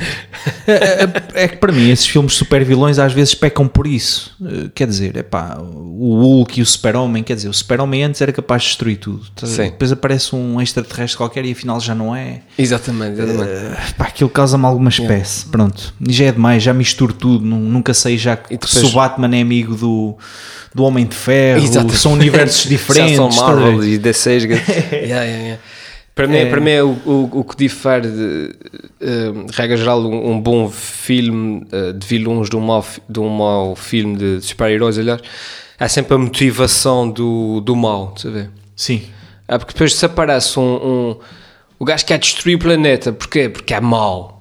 É, é- é que para mim esses filmes de super vilões às vezes pecam por isso. Eh, Quer dizer, é pá, o Hulk e o Super-Homem, quer dizer, o Super-Homem antes era capaz de destruir tudo. Tá- Sim. Depois aparece um extraterrestre qualquer e afinal já não é. Exatamente, exatamente. Eh, pá, aquilo causa-me alguma espécie. Pronto. E já é demais, já misturo tudo. nu- Nunca sei já E depois- se o Batman é amigo do, do Homem de Ferro. Exatamente. São universos diferentes. Já são? Marvel e DC. yeah, yeah, yeah. Para mim, É. para mim é o, o, o que difere, de, eh, regra geral, um, um bom filme eh, de vilões de um mau, de um mau filme de super-heróis, aliás, é sempre a motivação do, do mal, ver? Sim. É porque depois se aparece um, um o gajo que quer destruir o planeta, porquê? Porque é mau.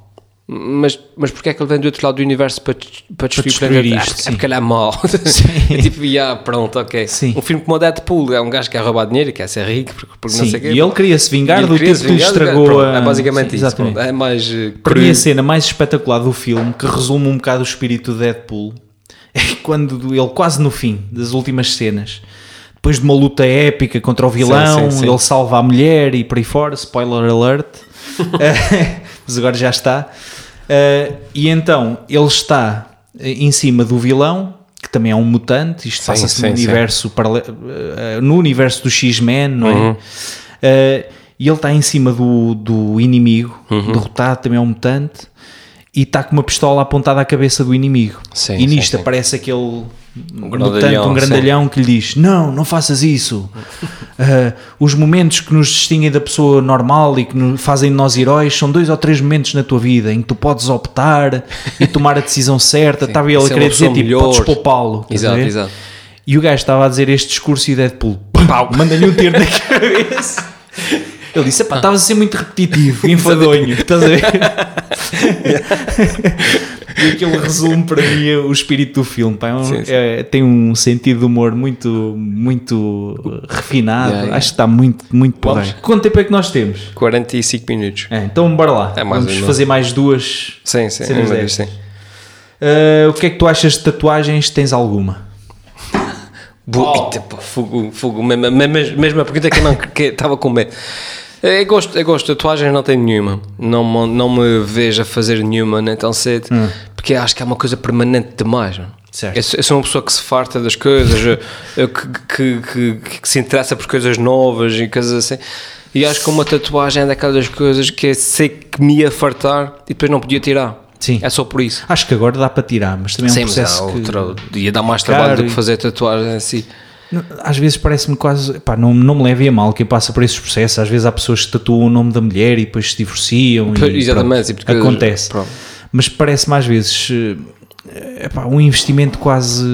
Mas, mas porquê é que ele vem do outro lado do universo para, para destruir, destruir o planeta? isto, é, é porque ele é mau. Sim. é tipo, yeah, pronto, ok. Sim. Um filme como o Deadpool é um gajo que quer roubar dinheiro e quer ser rico, porque, porque não sei o quê. E ele queria se vingar E ele do tipo se que lhe vingar estragou Pronto, a. É basicamente Sim, isso. exatamente. pronto. É mais eh, Para mim, cru. a cena mais espetacular do filme, que resume um bocado o espírito do Deadpool, é quando ele, quase no fim das últimas cenas, depois de uma luta épica contra o vilão, sim, sim. ele salva a mulher e por aí fora, spoiler alert, Eh, mas agora já está. Eh, e então ele está eh, em cima do vilão, que também é um mutante, isto Sim, passa-se no sim, sim. universo eh, no universo do X-Men, não é? Uhum. Eh, e ele está em cima do, do inimigo, Uhum. derrotado, também é um mutante, e está com uma pistola apontada à cabeça do inimigo. Sim, e nisto sim. aparece aquele mutante, grandalhão, um grandalhão que lhe diz: Não, não faças isso. Ah, os momentos que nos distinguem da pessoa normal e que nos fazem de nós heróis são dois ou três momentos na tua vida em que tu podes optar e tomar a decisão certa. Estava ele a ser uma querer dizer: tipo, melhor. podes poupá-lo. a Exato, exato. E o gajo estava a dizer este discurso e Deadpool pau, manda-lhe um tiro na cabeça. Ele disse: Epá, estavas a ser muito repetitivo e enfadonho. Estás a ver? e aquilo resume para mim o espírito do filme. pá. É um- Sim, sim. é- tem um sentido de humor muito, muito refinado. Yeah, yeah. Acho que está muito, muito porreiro. Quanto tempo é que nós temos? 45 minutos. É, então bora lá. É mais Vamos fazer mais duas. Sim, sim. Cenas vez, sim. Ah, o que é que tu achas de tatuagens? Tens alguma? Bo- Eita, pá, fogo, fogo, mesmo, mesmo, mesmo a pergunta que eu não estava com medo. Eu gosto, eu gosto de tatuagens, não tenho nenhuma. Não, me- não me vejo a fazer nenhuma nem tão cedo, porque acho que é uma coisa permanente demais. Certo. Eu, sou- eu sou uma pessoa que se farta das coisas, eu- eu que, que, que- que se interessa por coisas novas e coisas assim. E acho que uma tatuagem é daquelas coisas que eu sei que me ia fartar e depois não podia tirar. Sim. É só por isso. Acho que agora dá para tirar, mas também é um Sim, processo há que... ia dar mais trabalho do que fazer tatuagem assim. Às vezes parece-me quase. Pá, não, não me leve a mal quem passa por esses processos. Às vezes há pessoas que tatuam o nome da mulher e depois se divorciam. E exatamente, pronto, coisas- acontece. pronto. Mas parece-me às vezes eh, epá, um investimento quase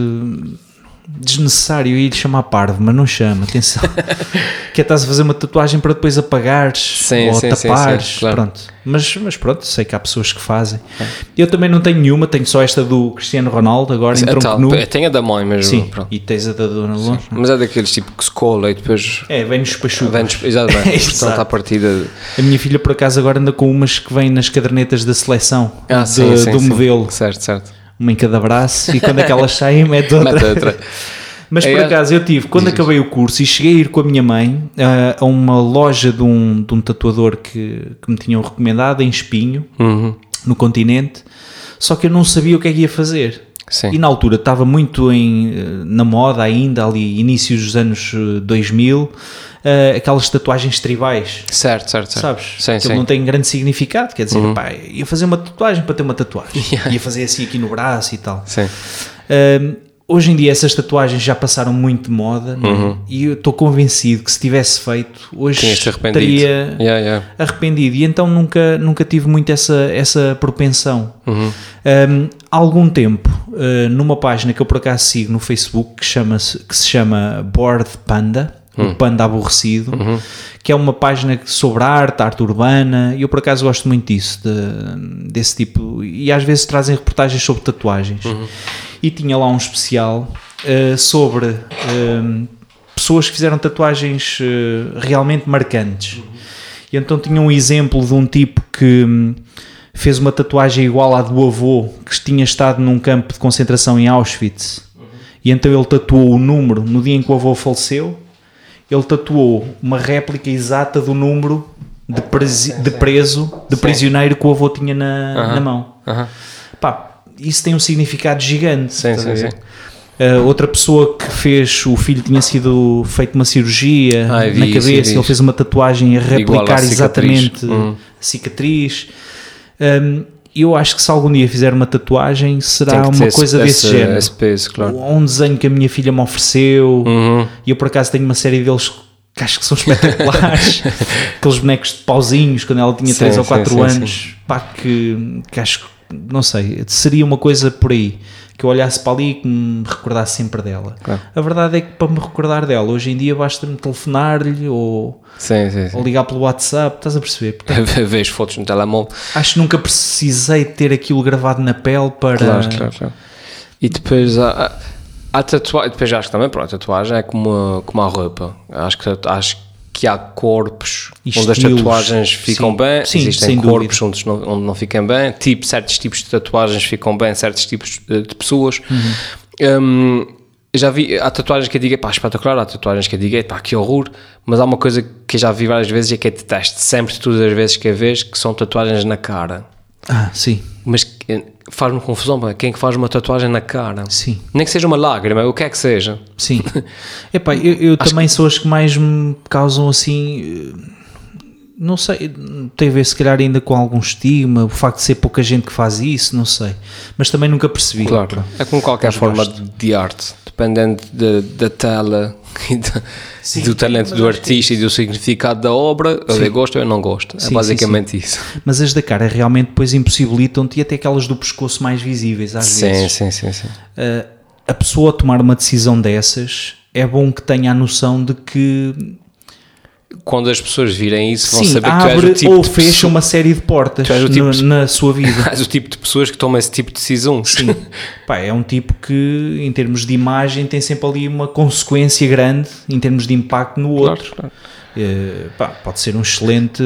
desnecessário. Lhe chamar parvo, mas não chama. Atenção. que é estás a fazer uma tatuagem para depois apagares Sim, ou sim, tapares. sim, claro. Pronto. Mas, mas pronto, sei que há pessoas que fazem. Eu também não tenho nenhuma, tenho só esta do Cristiano Ronaldo agora em É tronco tal, nu. é, Tem a da mãe mesmo. Sim, pronto. e tens a da Dona Longe. Mas é daqueles tipo que se cola e depois É, vem-nos pachucos. vem exatamente. Exato. Portanto, à partida. A minha filha, por acaso, agora anda com umas que vêm nas cadernetas da seleção Ah, do sim. modelo. Certo, certo. Uma em cada braço e quando é que elas saem, mete outra. Mete outra. Mas por É, acaso eu tive, quando acabei o curso e cheguei a ir com a minha mãe ah, a uma loja de um, de um tatuador que, que me tinham recomendado em Espinho, Uhum. no continente, só que eu não sabia o que é que ia fazer. Sim. E na altura estava muito em, eh, na moda ainda, ali inícios dos anos eh, 2000, eh, aquelas tatuagens tribais. Certo, certo, certo. Sabes? Sim, Aquilo sim. Uhum. não tem grande significado, quer dizer, pá, ia fazer uma tatuagem para ter uma tatuagem, ia fazer assim aqui no braço e tal. Sim. Um, hoje em dia essas tatuagens já passaram muito de moda não é? Uhum. e eu estou convencido que se tivesse feito hoje estaria Yeah, yeah. arrependido e então nunca, nunca tive muito essa, essa propensão. Uhum. Um, há algum tempo, uh, numa página que eu por acaso sigo no Facebook que, chama -se, que se chama Board Panda, o Panda Aborrecido, que é uma página sobre arte, arte urbana, e eu por acaso gosto muito disso, de- desse tipo, e às vezes trazem reportagens sobre tatuagens. E tinha lá um especial eh, sobre eh, pessoas que fizeram tatuagens eh, realmente marcantes. E então tinha um exemplo de um tipo que hum, fez uma tatuagem igual à do avô, que tinha estado num campo de concentração em Auschwitz. E então ele tatuou o número no dia em que o avô faleceu. Ele tatuou uma réplica exata do número de, presi- de preso, de prisioneiro que o avô tinha na, na mão. Aham. Pá, isso tem um significado gigante. Sim, a sim, sim. Uh, outra pessoa que fez, o filho tinha sido feito uma cirurgia Ah, na isso, cabeça, vi ele isso. fez uma tatuagem a replicar cicatriz. exatamente Hum. a cicatriz. Um, eu acho que se algum dia fizer uma tatuagem, será uma coisa esse, desse esse- género. Esse peso, claro. Ou um desenho que a minha filha me ofereceu, Uhum. e eu por acaso tenho uma série deles que acho que são espetaculares. Aqueles bonecos de pauzinhos quando ela tinha Sim, 3 ou sim, 4 sim, anos. Pá, que, que acho que, não sei, seria uma coisa por aí. Que eu olhasse para ali e que me recordasse sempre dela. Claro. A verdade é que para me recordar dela, hoje em dia basta-me telefonar-lhe ou, Sim, sim, sim. ou ligar pelo WhatsApp, estás a perceber? Portanto, Vês fotos no telemóvel. acho que nunca precisei ter aquilo gravado na pele para. Claro, claro, claro. E depois há, há a tatuagem, depois acho que também, pronto, a tatuagem é como a, como a roupa. Acho que, acho que há corpos E onde as estilos, tatuagens ficam sim. bem, Sim, existem corpos onde não, onde não ficam bem, tipo, certos tipos de tatuagens ficam bem, certos tipos de, de pessoas. Hum, eu já vi, há tatuagens que eu digo, pá, espetacular, há tatuagens que eu digo, pá, que horror, mas há uma coisa que eu já vi várias vezes e que eu detesto sempre, todas as vezes que eu vejo, que são tatuagens na cara. Ah, sim, Mas que- faz-me confusão, quem é que faz uma tatuagem na cara? sim. Nem que seja uma lágrima, o que é que seja. Sim. Epá, eu, eu também sou as que mais me causam assim. eh, Não sei, tem a ver se calhar ainda com algum estigma, o facto de ser pouca gente que faz isso, não sei. Mas também nunca percebi. Claro, é como qualquer forma de, de arte, dependendo de- da tela e, da- Sim, do talento do acho que é artista e do significado da obra, eu Sim. gosto ou eu não gosto. É Sim, sim, basicamente isso. Mas as da cara realmente depois impossibilitam-te e até aquelas do pescoço mais visíveis às vezes. sim, sim, sim. Uh, a pessoa a tomar uma decisão dessas é bom que tenha a noção de que Quando as pessoas virem isso, vão sim, saber que tu és o tipo ou fecha pessoa- uma série de portas tipo no- de- na sua vida. és o tipo de pessoas que tomam esse tipo de decisões. Sim. Pá, é um tipo que, em termos de imagem, tem sempre ali uma consequência grande em termos de impacto no Claro, outro. claro. Eh, pá, pode ser um excelente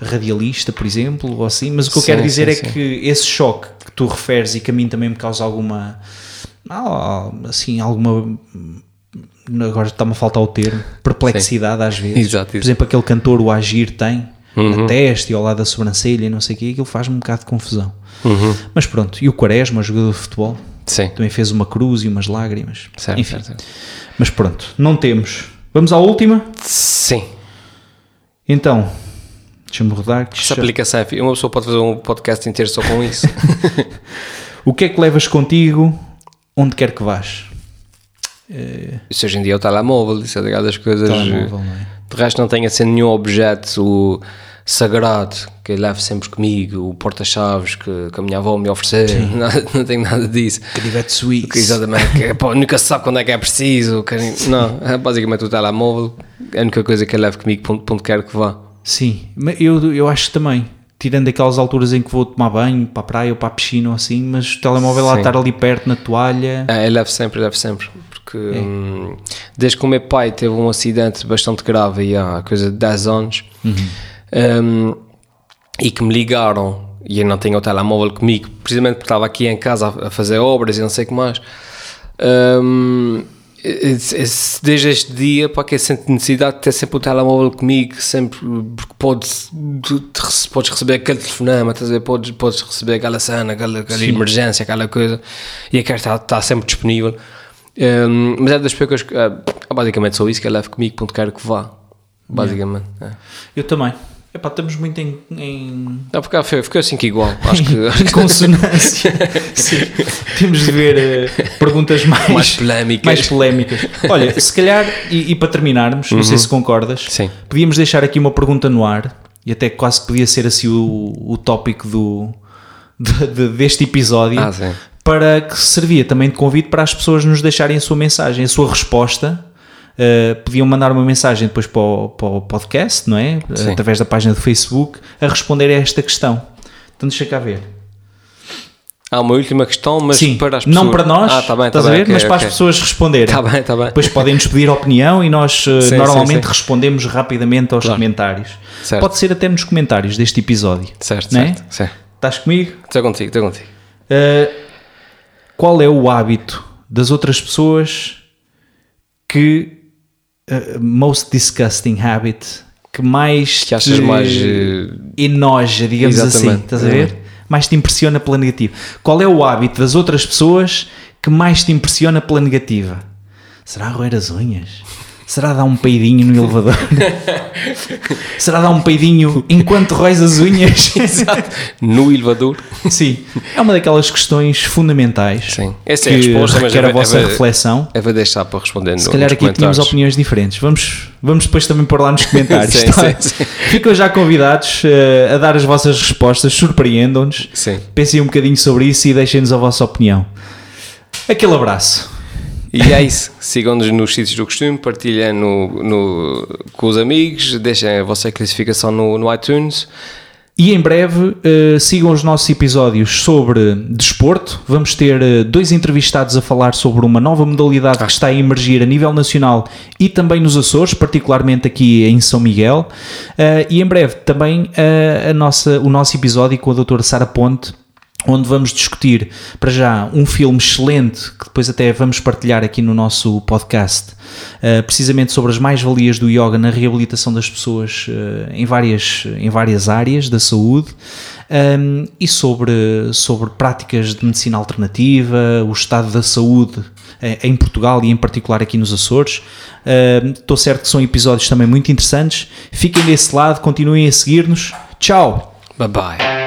radialista, por exemplo, ou assim, mas o que eu Sim, quero dizer sim, é que esse choque que tu referes e que a mim também me causa alguma. assim, alguma. Agora está-me a faltar o termo, perplexidade às vezes. Exato, Por exemplo, aquele cantor, o Agir, tem Uhum. na testa e ao lado da sobrancelha e não sei o quê, aquilo faz-me um bocado de confusão. Uhum. Mas pronto, e o Quaresma, jogador de futebol, Sim, também fez uma cruz e umas lágrimas. certo, Enfim, certo, certo. mas pronto, não temos. Vamos à última? Sim. Então, deixa-me rodar. que Essa já- aplicação é Uma pessoa pode fazer um podcast inteiro só com isso. O que é que levas contigo onde quer que vás? Isso hoje em dia é o telemóvel, isso é ligado das coisas. Telemóvel, não é? De resto, não tenho assim nenhum objeto sagrado que eu levo sempre comigo, o porta-chaves que, que a minha avó me ofereceu, nada- não tenho nada disso. Canivete suíço. Que exatamente, que, pá, nunca se sabe quando é que é preciso. que- não, é basicamente o telemóvel, é a única coisa que eu levo comigo para onde, para onde quer que vá. Sim, mas eu, eu acho que também. Tirando aquelas alturas em que vou tomar banho, para a praia ou para a piscina ou assim, mas o telemóvel lá estar ali perto na toalha. É, eu levo sempre, eu levo sempre. Porque hum, desde que o meu pai teve um acidente bastante grave há coisa de 10 anos hum, e que me ligaram e eu não tenho o telemóvel comigo, precisamente porque estava aqui em casa a, a fazer obras e não sei o que mais. Hum, desde este dia para que eu sinto necessidade de ter sempre o telemóvel comigo, sempre porque podes, podes receber aquele telefonema, a podes, podes receber aquela cena, aquela, aquela emergência, aquela coisa, e eu quero estar, estar sempre disponível. Hum, mas é das poucas que é, basicamente só isso que eu levo comigo, ponto quero que vá. Basicamente. É. Eu também. Epá, estamos muito em, em, Não, porque ficou, ficou assim que igual. Acho que, consonância. Sim. Temos de ver eh, perguntas mais, mais polémicas. mais polémicas. Olha, se calhar, e, e para terminarmos, não sei se concordas, Uhum. Sim. podíamos deixar aqui uma pergunta no ar, e até quase podia ser assim o, o tópico do, de- de- deste episódio, Ah, sim. Para que servia também de convite para as pessoas nos deixarem a sua mensagem, a sua resposta Uh, podiam mandar uma mensagem depois para o, para o podcast, não é? Sim. Através da página do Facebook, a responder a esta questão. Então deixa cá ver. Há uma última questão, mas Sim, para as pessoas. não para nós, Ah, tá bem, tá estás a bem, ver? ok, mas para ok. as pessoas responderem. Tá bem, tá bem. Depois podem-nos pedir opinião e nós uh, Sim, normalmente sim, sim. respondemos rapidamente aos Claro. comentários. Certo. Pode ser até nos comentários deste episódio. Certo, é? certo. Sim. Estás comigo? Estou contigo, estou contigo. Uh, qual é o hábito das outras pessoas que uh, most disgusting habit que mais Que achas mais, eh, enoja, digamos assim, estás a ver? Mais te impressiona pela negativa. Qual é o hábito das outras pessoas que mais te impressiona pela negativa? Será roer as unhas? Será dar um peidinho no elevador? Será dar um peidinho enquanto roes as unhas? No elevador. Sim, é uma daquelas questões fundamentais Sim. Essa que é a resposta, mas requer é- a vossa é- reflexão. É deixar para responder no, Se calhar aqui tínhamos opiniões diferentes. Vamos, vamos depois também pôr lá nos comentários. Sim, tá? sim, sim. Ficam já convidados eh, a dar as vossas respostas, surpreendam-nos. Sim. Pensem um bocadinho sobre isso e deixem-nos a vossa opinião. Aquele abraço. E é isso. Sigam-nos nos sítios do costume, partilhem no, no- com os amigos, deixem a vossa classificação no, no iTunes. E em breve eh, sigam os nossos episódios sobre desporto. Vamos ter eh, dois entrevistados a falar sobre uma nova modalidade que está a emergir a nível nacional e também nos Açores, particularmente aqui em São Miguel. Eh, e em breve também a nossa, o nosso episódio com a doutora Sara Ponte. Onde vamos discutir, para já, um filme excelente que depois até vamos partilhar aqui no nosso podcast, eh, precisamente sobre as mais-valias do yoga na reabilitação das pessoas eh, em, várias, em várias áreas da saúde um, e sobre, sobre práticas de medicina alternativa, o estado da saúde eh, em Portugal e em particular aqui nos Açores. Um, Estou certo que são episódios também muito interessantes. Fiquem desse lado, continuem a seguir-nos. Tchau! Bye bye.